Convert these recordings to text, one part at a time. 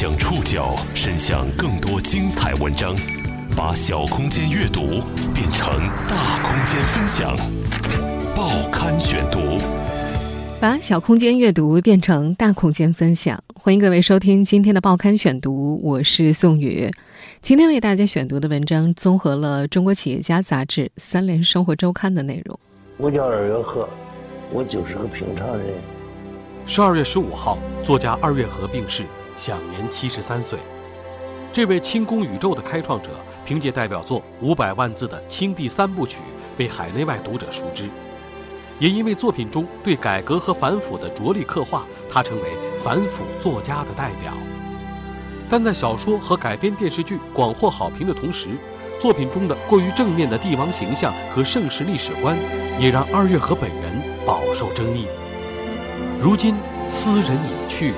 将触角伸向更多精彩文章，把小空间阅读变成大空间分享。报刊选读，把小空间阅读变成大空间分享。欢迎各位收听今天的报刊选读，我是宋宇。今天为大家选读的文章综合了《中国企业家》杂志、《三联生活周刊》的内容。我叫二月河，我就是个平常人。十二月十五号，作家二月河病逝，享年七十三岁。这位轻功宇宙的开创者，凭借代表作五百万字的《青帝三部曲》，被海内外读者熟知。也因为作品中对改革和反腐的着力刻画，他成为反腐作家的代表。但在小说和改编电视剧广获好评的同时，作品中的过于正面的帝王形象和盛世历史观，也让二月河本人饱受争议。如今斯人已去，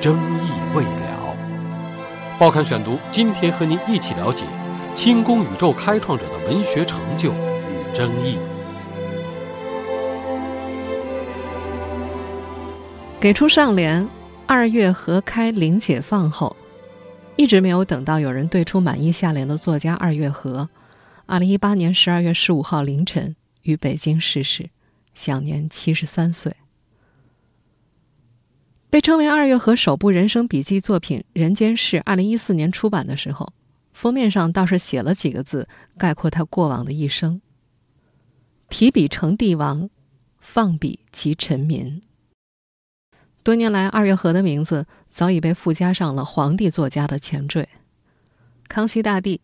争议未了。报刊选读，今天和您一起了解清宫宇宙开创者的文学成就与争议。给出上联“二月河开零解放”后，一直没有等到有人对出满意下联的作家二月河，二零一八年十二月十五号凌晨于北京逝世，享年七十三岁。被称为二月河首部人生笔记作品《人间世》，二零一四年出版的时候，封面上倒是写了几个字，概括他过往的一生：提笔成帝王，放笔即臣民。多年来，二月河的名字早已被附加上了皇帝作家的前缀：康熙大帝、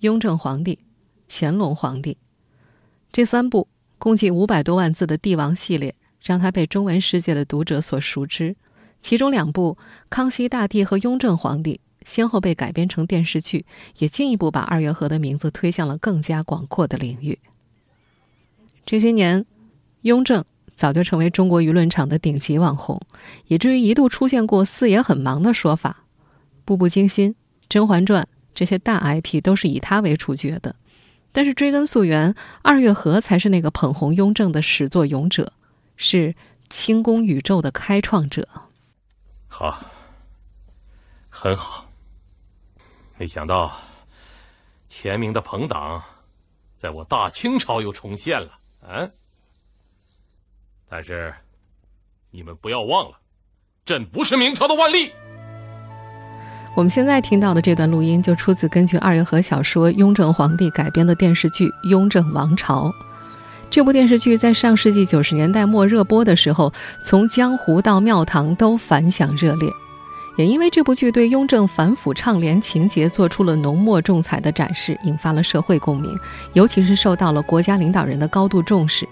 雍正皇帝、乾隆皇帝。这三部共计五百多万字的帝王系列，让他被中文世界的读者所熟知。其中两部《康熙大帝》和《雍正皇帝》先后被改编成电视剧，也进一步把二月河的名字推向了更加广阔的领域。这些年，雍正早就成为中国舆论场的顶级网红，以至于一度出现过“四爷很忙”的说法。《步步惊心》《甄嬛传》这些大 IP 都是以他为主角的。但是追根溯源，二月河才是那个捧红雍正的始作俑者，是清宫宇宙的开创者。好，很好。没想到，前明的朋党，在我大清朝又重现了。嗯！但是，你们不要忘了，朕不是明朝的万历。我们现在听到的这段录音，就出自根据二月河小说《雍正皇帝》改编的电视剧《雍正王朝》。这部电视剧在上世纪九十年代末热播的时候，从江湖到庙堂都反响热烈。也因为这部剧对雍正反腐倡廉情节做出了浓墨重彩的展示，引发了社会共鸣，尤其是受到了国家领导人的高度重视。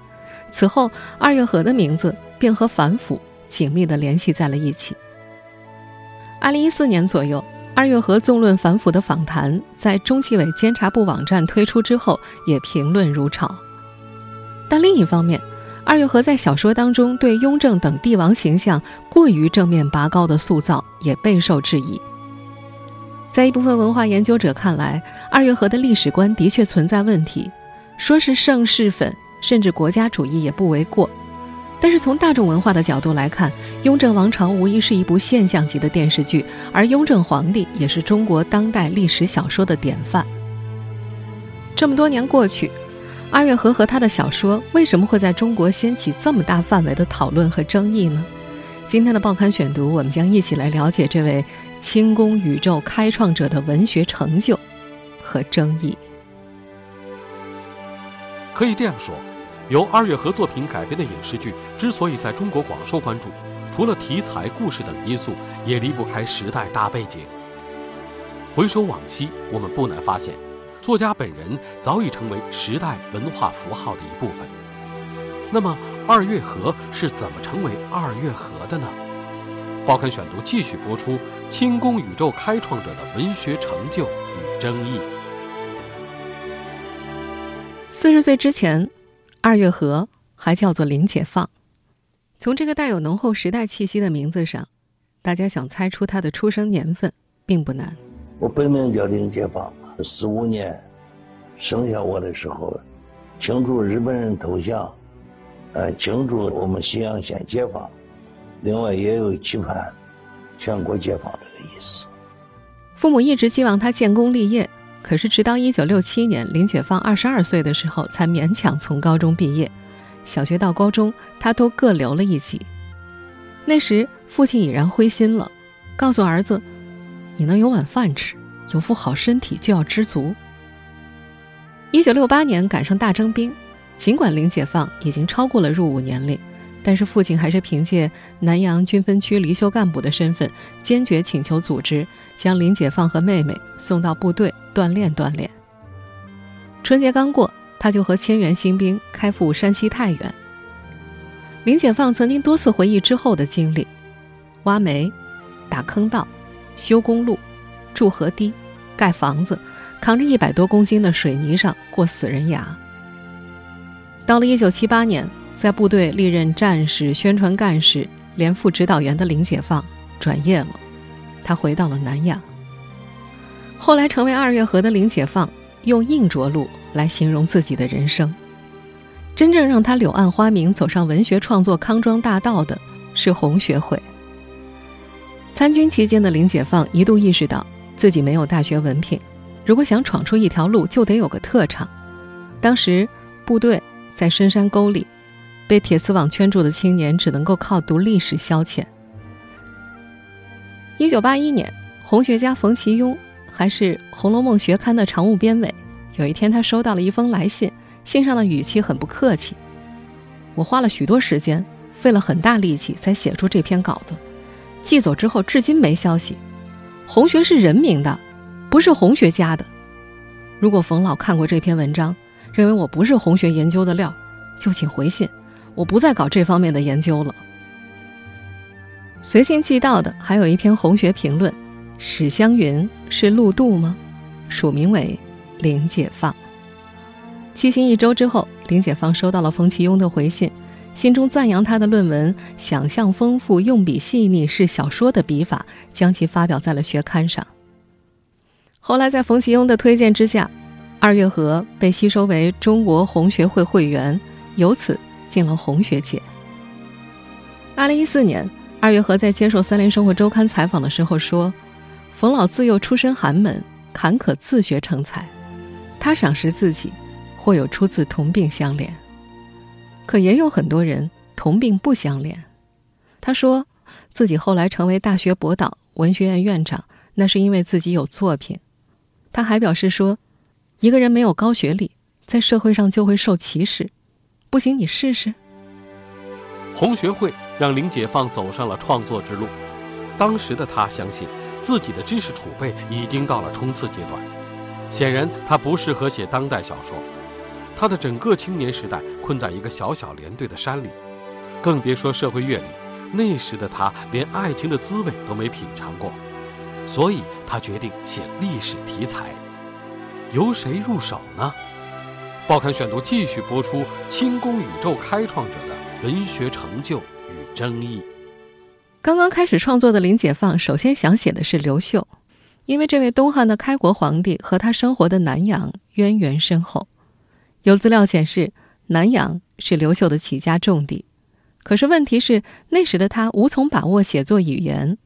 此后，二月河的名字便和反腐紧密地联系在了一起。二零一四年左右，二月河纵论反腐的访谈在中纪委监察部网站推出之后，也评论如潮。但另一方面，二月河在小说当中对雍正等帝王形象过于正面拔高的塑造也备受质疑。在一部分文化研究者看来，二月河的历史观的确存在问题，说是盛世粉甚至国家主义也不为过。但是从大众文化的角度来看，《雍正王朝》无疑是一部现象级的电视剧，而雍正皇帝也是中国当代历史小说的典范。这么多年过去。二月河和他的小说为什么会在中国掀起这么大范围的讨论和争议呢？今天的报刊选读，我们将一起来了解这位清宫宇宙开创者的文学成就和争议。可以这样说，由二月河作品改编的影视剧之所以在中国广受关注，除了题材、故事等因素，也离不开时代大背景。回首往昔，我们不难发现。作家本人早已成为时代文化符号的一部分。那么，二月河是怎么成为二月河的呢？报刊选读继续播出清宫宇宙开创者的文学成就与争议。四十岁之前，二月河还叫做林解放。从这个带有浓厚时代气息的名字上，大家想猜出他的出生年份并不难。我本名叫林解放。四五年生下我的时候，庆祝日本人投降，呃，庆祝我们信阳县解放，另外也有期盼全国解放这个意思。父母一直希望他建功立业，可是直到1967年，林解放22岁的时候，才勉强从高中毕业。小学到高中，他都各留了一级。那时，父亲已然灰心了，告诉儿子：“你能有碗饭吃，有副好身体，就要知足。”一九六八年赶上大征兵，尽管林解放已经超过了入伍年龄，但是父亲还是凭借南阳军分区离休干部的身份，坚决请求组织将林解放和妹妹送到部队锻炼锻炼。春节刚过，他就和千元新兵开赴山西太原。林解放曾经多次回忆之后的经历：挖煤、打坑道、修公路、筑河堤、盖房子。扛着一百多公斤的水泥上过死人崖。到了一九七八年，在部队历任战士、宣传干事、连副指导员的林解放转业了，他回到了南阳。后来成为二月河的林解放，用硬着陆来形容自己的人生。真正让他柳暗花明，走上文学创作康庄大道的是红学会。参军期间的林解放一度意识到自己没有大学文凭。如果想闯出一条路，就得有个特长。当时部队在深山沟里，被铁丝网圈住的青年只能够靠读历史消遣。一九八一年，红学家冯其庸还是《红楼梦》学刊的常务编委。有一天，他收到了一封来信，信上的语气很不客气：“我花了许多时间，费了很大力气才写出这篇稿子，寄走之后至今没消息。红学是人民的。”不是红学家的。如果冯老看过这篇文章，认为我不是红学研究的料，就请回信，我不再搞这方面的研究了。随信寄到的还有一篇红学评论：史湘云是陆渡吗？署名为林解放。寄信一周之后，林解放收到了冯其庸的回信，心中赞扬他的论文想象丰富，用笔细腻，是小说的笔法，将其发表在了学刊上。后来，在冯其庸的推荐之下，二月河被吸收为中国红学会会员，由此进了红学界。二零一四年，二月河在接受《三联生活周刊》采访的时候说：“冯老自幼出身寒门，坎坷自学成才。他赏识自己，或有出自同病相怜，可也有很多人同病不相怜。”他说自己后来成为大学博导、文学院院长，那是因为自己有作品。他还表示说：“一个人没有高学历，在社会上就会受歧视。不行，你试试。”红学会让林解放走上了创作之路。当时的他相信自己的知识储备已经到了冲刺阶段。显然，他不适合写当代小说。他的整个青年时代困在一个小小连队的山里，更别说社会阅历。那时的他连爱情的滋味都没品尝过。所以他决定写历史题材，由谁入手呢？报刊选读继续播出清宫宇宙开创者的文学成就与争议。刚刚开始创作的林解放，首先想写的是刘秀，因为这位东汉的开国皇帝和他生活的南阳渊源深厚。有资料显示，南阳是刘秀的起家重地。可是问题是，那时的他无从把握写作语言。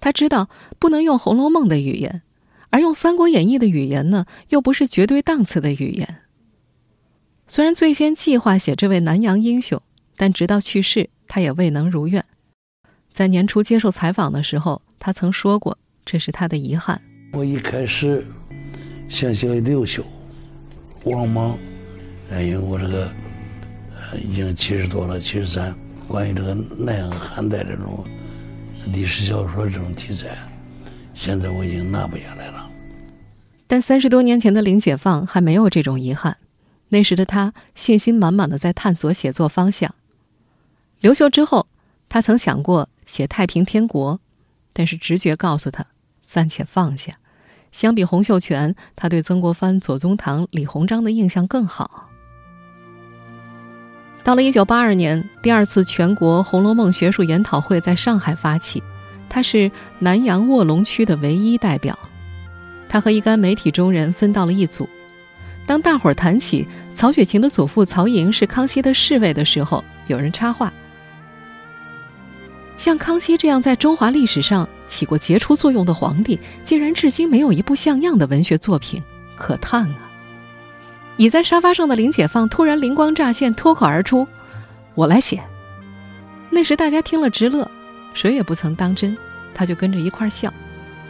他知道不能用《红楼梦》的语言，而用《三国演义》的语言呢，又不是绝对档次的语言。虽然最先计划写这位南阳英雄，但直到去世，他也未能如愿。在年初接受采访的时候，他曾说过，这是他的遗憾。我一开始想写刘秀、王莽，因为我这个已经七十多了，七十三，关于这个南阳汉代这种。历史小说这种题材，现在我已经拿不下来了。但三十多年前的林解放还没有这种遗憾，那时的他信心满满的在探索写作方向。刘秀之后，他曾想过写太平天国，但是直觉告诉他暂且放下。相比洪秀全，他对曾国藩、左宗棠、李鸿章的印象更好。到了一九八二年，第二次全国《红楼梦》学术研讨会在上海发起，他是南阳卧龙区的唯一代表。他和一干媒体中人分到了一组。当大伙儿谈起曹雪芹的祖父曹寅是康熙的侍卫的时候，有人插话：“像康熙这样在中华历史上起过杰出作用的皇帝，竟然至今没有一部像样的文学作品，可叹啊！倚在沙发上的林解放突然灵光乍现，脱口而出：“我来写。”那时大家听了直乐，谁也不曾当真，他就跟着一块笑。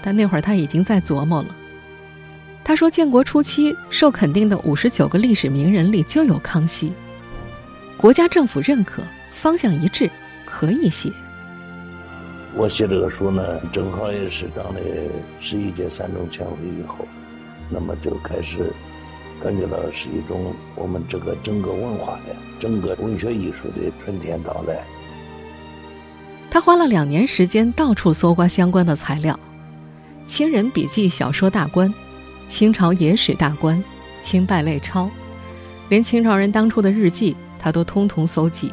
但那会儿他已经在琢磨了。他说：“建国初期受肯定的五十九个历史名人里就有康熙，国家政府认可，方向一致，可以写。”我写这个书呢，正好也是当的十一届三中全会以后，那么就开始感觉到是一种我们这个整个文化的、整个文学艺术的春天到来。他花了两年时间到处搜刮相关的材料，《清人笔记》小说大观，《清朝野史大观》，《清败类钞》，连清朝人当初的日记他都通通搜集，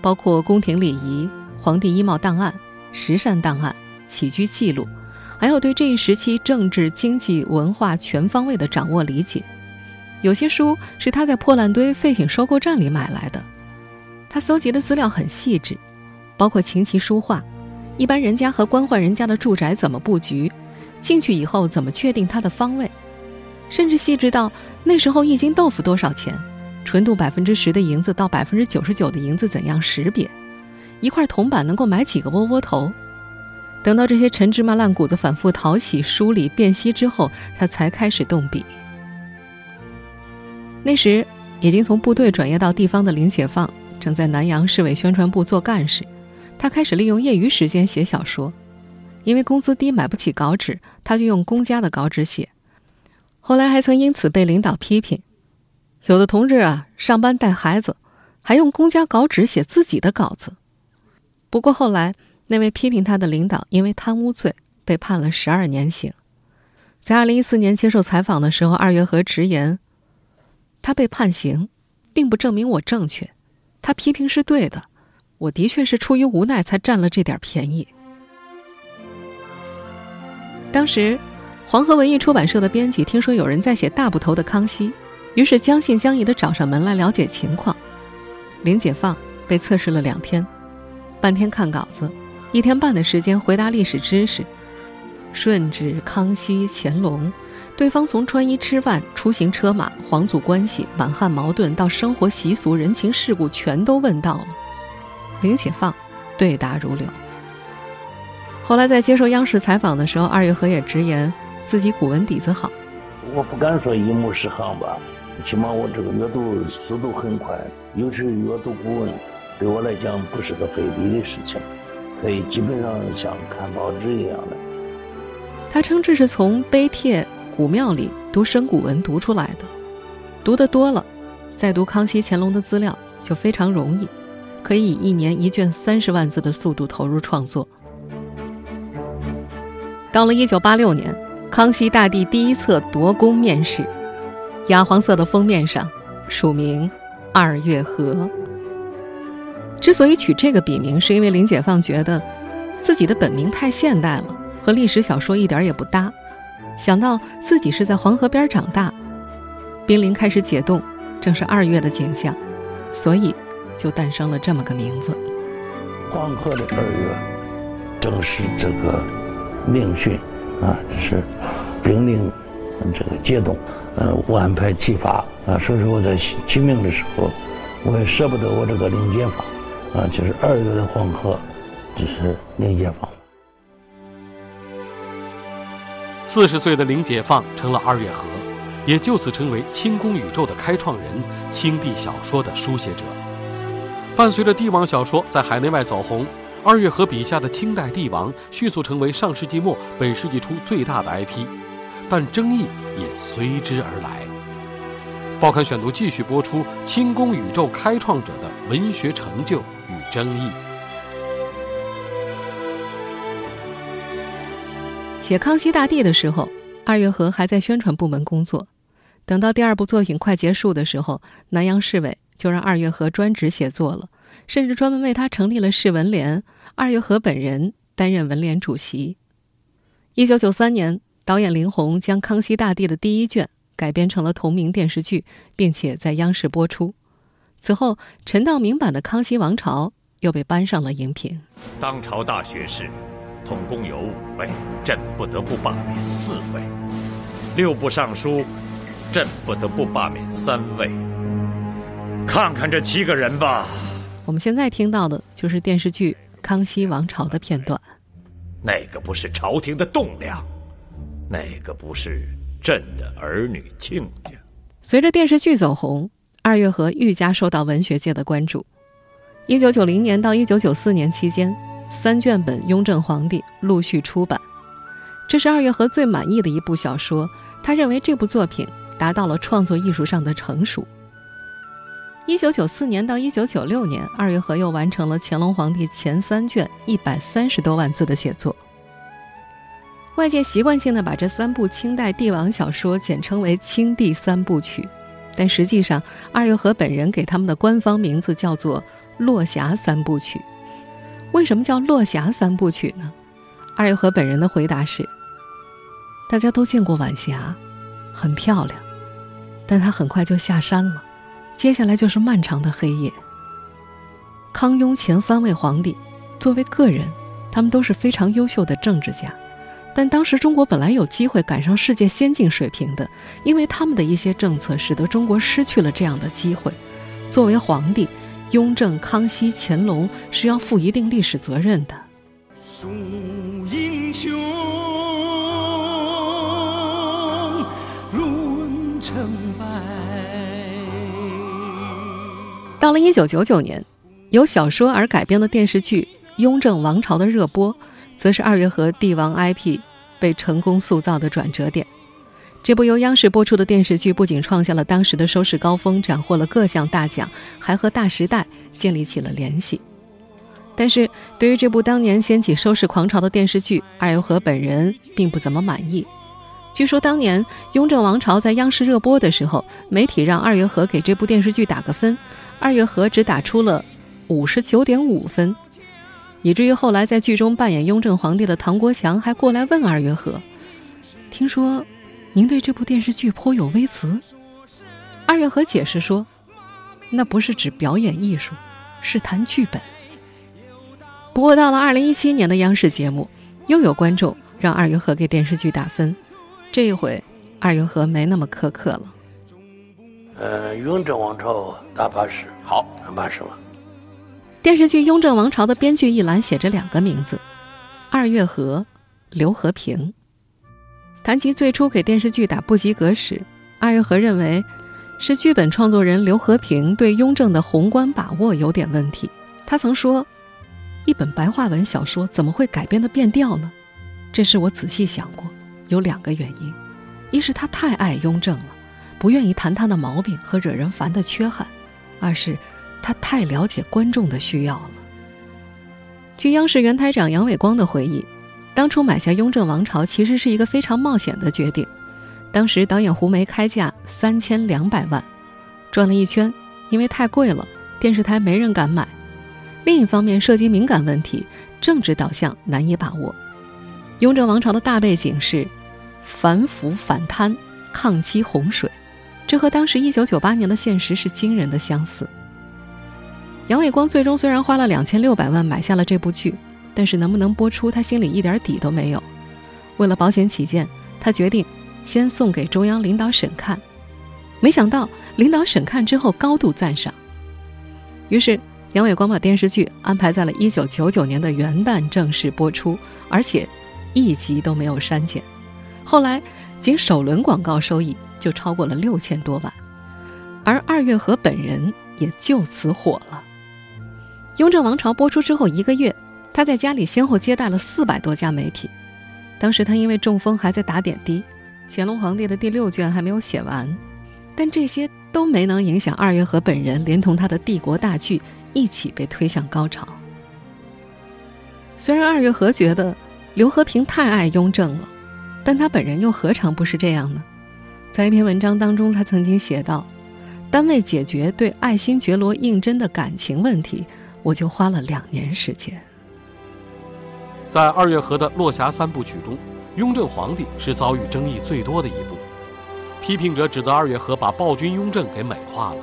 包括宫廷礼仪、皇帝衣帽档案。时善档案、起居记录，还有对这一时期政治、经济、文化全方位的掌握理解。有些书是他在破烂堆废品收购站里买来的。他搜集的资料很细致，包括琴棋书画、一般人家和官宦人家的住宅怎么布局，进去以后怎么确定它的方位，甚至细致到那时候一斤豆腐多少钱，纯度百分之十的银子到百分之九十九的银子怎样识别。一块铜板能够买几个窝窝头？等到这些陈芝麻烂谷子反复淘洗、梳理、辨析之后，他才开始动笔。那时已经从部队转业到地方的林解放，正在南阳市委宣传部做干事。他开始利用业余时间写小说，因为工资低买不起稿纸，他就用公家的稿纸写。后来还曾因此被领导批评：有的同志啊，上班带孩子，还用公家稿纸写自己的稿子。不过后来，那位批评他的领导因为贪污罪被判了十二年刑。在二零一四年接受采访的时候，二月河直言：“他被判刑，并不证明我正确，他批评是对的，我的确是出于无奈才占了这点便宜。”当时，黄河文艺出版社的编辑听说有人在写大部头的康熙，于是将信将疑的找上门来了解情况。林解放被测试了两天。半天看稿子，一天半的时间回答历史知识。顺治、康熙、乾隆，对方从穿衣吃饭、出行车马、皇族关系、满汉矛盾到生活习俗、人情世故，全都问到了。林且放对答如流。后来在接受央视采访的时候，二月河也直言自己古文底子好。我不敢说一目十行吧，起码我这个阅读速度很快，尤其是阅读古文。对我来讲不是个费力的事情，可以基本上像看报纸一样的。他称这是从碑帖、古庙里读生古文读出来的，读得多了，再读康熙、乾隆的资料就非常容易，可以以一年一卷三十万字的速度投入创作。到了一九八六年，康熙大帝第一册夺宫面世，雅黄色的封面上署名二月河。之所以取这个笔名，是因为林解放觉得自己的本名太现代了，和历史小说一点也不搭。想到自己是在黄河边长大，濒临开始解冻，正是二月的景象，所以就诞生了这么个名字。黄河的二月，正是这个令训啊，就是兵令这个解冻，呃，安排启发啊。所以说我在起名的时候，我也舍不得我这个林解放。啊，就是二月的黄河，就是林解放。四十岁的林解放成了二月河，也就此成为清宫宇宙的开创人，清帝小说的书写者。伴随着帝王小说在海内外走红，二月河笔下的清代帝王迅速成为上世纪末本世纪初最大的 IP，但争议也随之而来。报刊选读继续播出清宫宇宙开创者的文学成就。与争议。写康熙大帝的时候，二月河还在宣传部门工作。等到第二部作品快结束的时候，南阳市委就让二月河专职写作了，甚至专门为他成立了市文联，二月河本人担任文联主席。一九九三年，导演林鸿将康熙大帝的第一卷改编成了同名电视剧，并且在央视播出。此后，陈道明版的《康熙王朝》又被搬上了荧屏。当朝大学士，统共有五位，朕不得不罢免四位；六部尚书，朕不得不罢免三位。看看这七个人吧。我们现在听到的就是电视剧《康熙王朝》的片段。那个不是朝廷的栋梁，那个不是朕的儿女亲家。随着电视剧走红，二月河愈加受到文学界的关注。一九九零年到一九九四年期间，三卷本《雍正皇帝》陆续出版，这是二月河最满意的一部小说。他认为这部作品达到了创作艺术上的成熟。一九九四年到一九九六年，二月河又完成了乾隆皇帝前三卷一百三十多万字的写作。外界习惯性的把这三部清代帝王小说简称为“清帝三部曲”，但实际上，二月河本人给他们的官方名字叫做《落霞三部曲》。为什么叫《落霞三部曲》呢？二月河本人的回答是：大家都见过晚霞，很漂亮，但它很快就下山了。接下来就是漫长的黑夜。康雍前三位皇帝，作为个人，他们都是非常优秀的政治家，但当时中国本来有机会赶上世界先进水平的，因为他们的一些政策，使得中国失去了这样的机会。作为皇帝，雍正、康熙、乾隆是要负一定历史责任的。数英雄，论成败。到了一九九九年，由小说而改编的电视剧《雍正王朝》的热播，则是二月河帝王 IP 被成功塑造的转折点。这部由央视播出的电视剧不仅创下了当时的收视高峰，斩获了各项大奖，还和《大时代》建立起了联系。但是，对于这部当年掀起收视狂潮的电视剧，二月河本人并不怎么满意。据说当年《雍正王朝》在央视热播的时候，媒体让二月河给这部电视剧打个分。二月河只打出了五十九点五分，以至于后来在剧中扮演雍正皇帝的唐国强还过来问二月河：“听说您对这部电视剧颇有微词？”二月河解释说：“那不是指表演艺术，是谈剧本。”不过到了二零一七年的央视节目，又有观众让二月河给电视剧打分，这一回二月河没那么苛刻了。呃，雍正王朝打八十，好，打八十吧。电视剧《雍正王朝》的编剧一栏写着两个名字：二月河、刘和平。谈及最初给电视剧打不及格时，阿月河认为是剧本创作人刘和平对雍正的宏观把握有点问题。他曾说：“一本白话文小说怎么会改编的变调呢？”这是我仔细想过，有两个原因：一是他太爱雍正了。不愿意谈他的毛病和惹人烦的缺憾，二是他太了解观众的需要了。据央视原台长杨伟光的回忆，当初买下《雍正王朝》其实是一个非常冒险的决定。当时导演胡梅开价三千两百万，转了一圈，因为太贵了，电视台没人敢买。另一方面，涉及敏感问题，政治导向难以把握。《雍正王朝》的大背景是反腐反贪、抗击洪水。这和当时一九九八年的现实是惊人的相似。杨伟光最终虽然花了两千六百万买下了这部剧，但是能不能播出，他心里一点底都没有。为了保险起见，他决定先送给中央领导审看。没想到领导审看之后高度赞赏，于是杨伟光把电视剧安排在了一九九九年的元旦正式播出，而且一集都没有删减。后来仅首轮广告收益。就超过了六千多万，而二月河本人也就此火了。《雍正王朝》播出之后一个月，他在家里先后接待了四百多家媒体。当时他因为中风还在打点滴，乾隆皇帝的第六卷还没有写完，但这些都没能影响二月河本人连同他的帝国大剧一起被推向高潮。虽然二月河觉得刘和平太爱雍正了，但他本人又何尝不是这样呢？在一篇文章当中，他曾经写道：“单为解决对爱新觉罗胤禛的感情问题，我就花了两年时间。”在二月河的《落霞三部曲》中，雍正皇帝是遭遇争议最多的一部。批评者指责二月河把暴君雍正给美化了，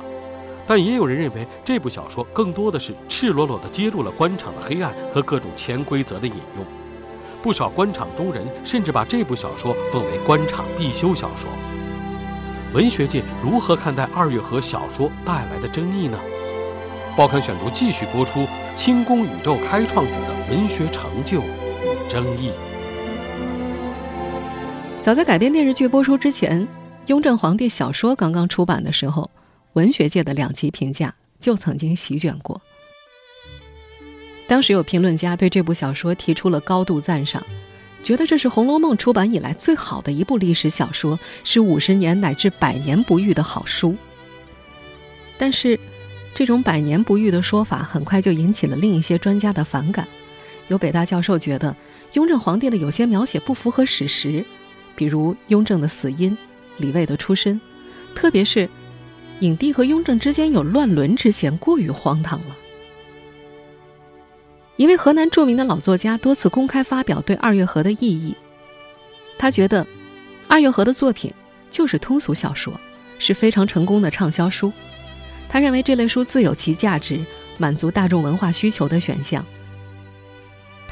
但也有人认为这部小说更多的是赤裸裸地揭露了官场的黑暗和各种潜规则的引用。不少官场中人甚至把这部小说奉为官场必修小说。文学界如何看待二月河小说带来的争议呢？报刊选读继续播出清宫宇宙开创者的文学成就争议。早在改编电视剧播出之前，《雍正皇帝》小说刚刚出版的时候，文学界的两极评价就曾经席卷过。当时有评论家对这部小说提出了高度赞赏，觉得这是《红楼梦》出版以来最好的一部历史小说，是五十年乃至百年不遇的好书。但是，这种百年不遇的说法很快就引起了另一些专家的反感。有北大教授觉得，雍正皇帝的有些描写不符合史实。比如雍正的死因、李卫的出身，特别是影帝和雍正之间有乱伦之嫌，过于荒唐了。一位河南著名的老作家多次公开发表对二月河的异议，他觉得二月河的作品就是通俗小说，是非常成功的畅销书。他认为这类书自有其价值，满足大众文化需求的选项。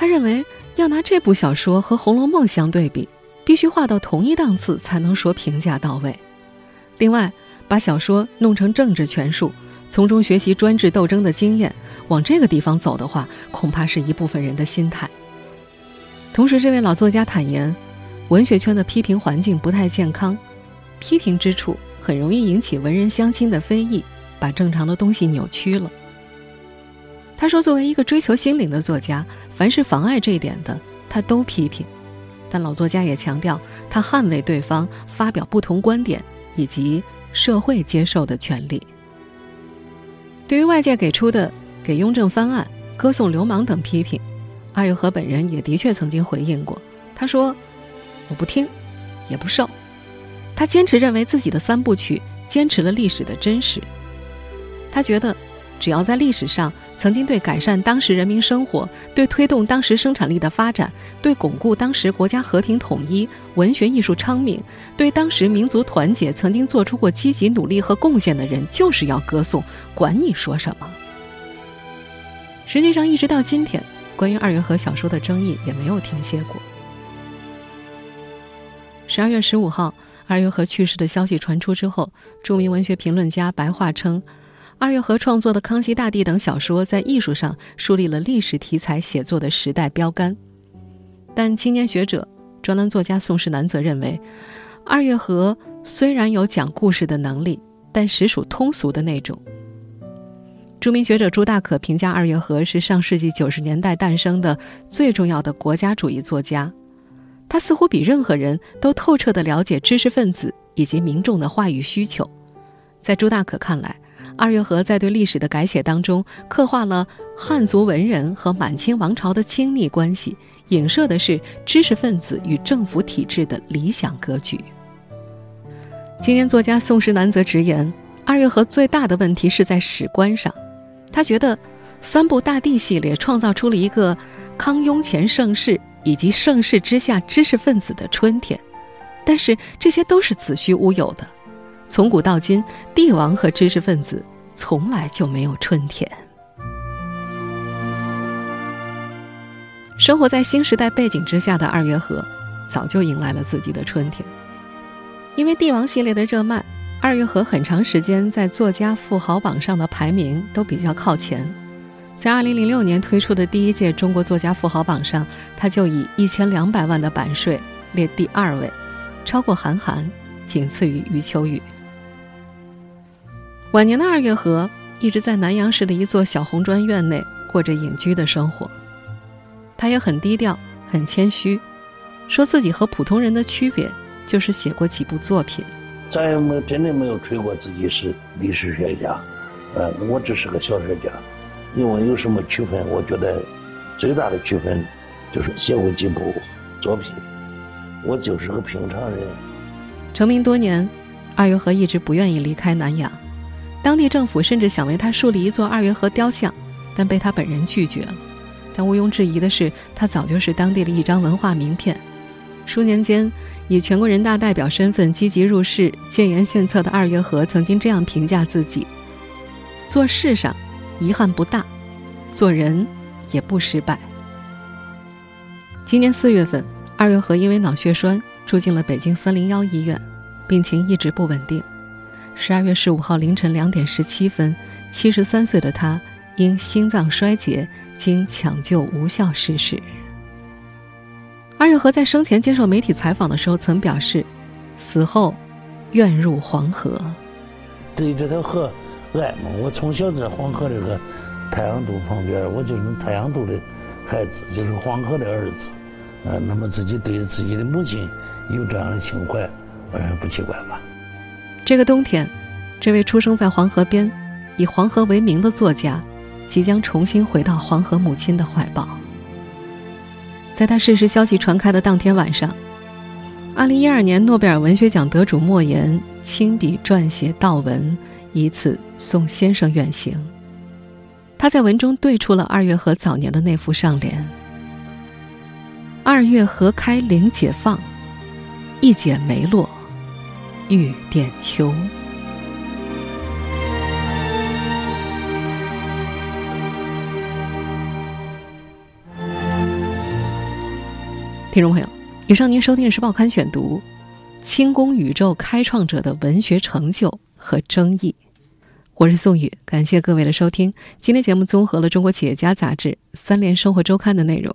他认为要拿这部小说和《红楼梦》相对比。必须画到同一档次才能说评价到位。另外，把小说弄成政治权术，从中学习专制斗争的经验，往这个地方走的话，恐怕是一部分人的心态。同时，这位老作家坦言，文学圈的批评环境不太健康，批评之处很容易引起文人相亲的非议，把正常的东西扭曲了。他说：“作为一个追求心灵的作家，凡是妨碍这一点的，他都批评。”但老作家也强调，他捍卫对方发表不同观点以及社会接受的权利。对于外界给出的给雍正翻案、歌颂流氓等批评，二月河本人也的确曾经回应过。他说：“我不听，也不受。”他坚持认为自己的三部曲坚持了历史的真实。他觉得。只要在历史上曾经对改善当时人民生活、对推动当时生产力的发展、对巩固当时国家和平统一、文学艺术昌明、对当时民族团结曾经做出过积极努力和贡献的人，就是要歌颂，管你说什么。实际上，一直到今天，关于二月河小说的争议也没有停歇过。十二月十五号，二月河去世的消息传出之后，著名文学评论家白桦称。二月河创作的《康熙大帝》等小说，在艺术上树立了历史题材写作的时代标杆。但青年学者、专栏作家宋世南则认为，二月河虽然有讲故事的能力，但实属通俗的那种。著名学者朱大可评价二月河是上世纪九十年代诞生的最重要的国家主义作家，他似乎比任何人都透彻地了解知识分子以及民众的话语需求。在朱大可看来，二月河在对历史的改写当中，刻画了汉族文人和满清王朝的亲密关系，影射的是知识分子与政府体制的理想格局。青年作家宋时南则直言，二月河最大的问题是在史观上，他觉得三部大地系列创造出了一个康雍乾盛世以及盛世之下知识分子的春天，但是这些都是子虚乌有的。从古到今，帝王和知识分子从来就没有春天。生活在新时代背景之下的二月河，早就迎来了自己的春天。因为帝王系列的热卖，二月河很长时间在作家富豪榜上的排名都比较靠前。在二零零六年推出的第一届中国作家富豪榜上，他就以一千两百万的版税列第二位，超过韩寒，仅次于余秋雨。晚年的二月河一直在南阳市的一座小红砖院内过着隐居的生活，他也很低调、很谦虚，说自己和普通人的区别就是写过几部作品。再也没真的没有吹过自己是历史学家，呃，我只是个小说家。你问有什么区分？我觉得最大的区分就是写过几部作品。我就是个平常人。成名多年，二月河一直不愿意离开南阳。当地政府甚至想为他树立一座二月河雕像，但被他本人拒绝了。但毋庸置疑的是，他早就是当地的一张文化名片。数年间，以全国人大代表身份积极入世、建言献策的二月河曾经这样评价自己：“做事上遗憾不大，做人也不失败。今年四月份，二月河因为脑血栓住进了北京三零幺医院，病情一直不稳定。十二月十五号凌晨两点十七分，七十三岁的他因心脏衰竭经抢救无效逝世。二月河在生前接受媒体采访的时候曾表示，死后愿入黄河。对这条河爱嘛，我从小在黄河这个太阳渡旁边，我就是太阳渡的孩子，就是黄河的儿子。呃，那么自己对自己的母亲有这样的情怀，我说不奇怪吧。这个冬天，这位出生在黄河边、以黄河为名的作家，即将重新回到黄河母亲的怀抱。在他逝世消息传开的当天晚上，二零一二年诺贝尔文学奖得主莫言亲笔撰写悼文，以此送先生远行。他在文中对出了二月河早年的那副上联：“二月河开临解放，一剪梅落。”玉点秋。听众朋友，以上您收听的是《报刊选读》，清宫宇宙开创者的文学成就和争议。我是宋宇，感谢各位的收听。今天节目综合了《中国企业家》杂志、《三联生活周刊》的内容。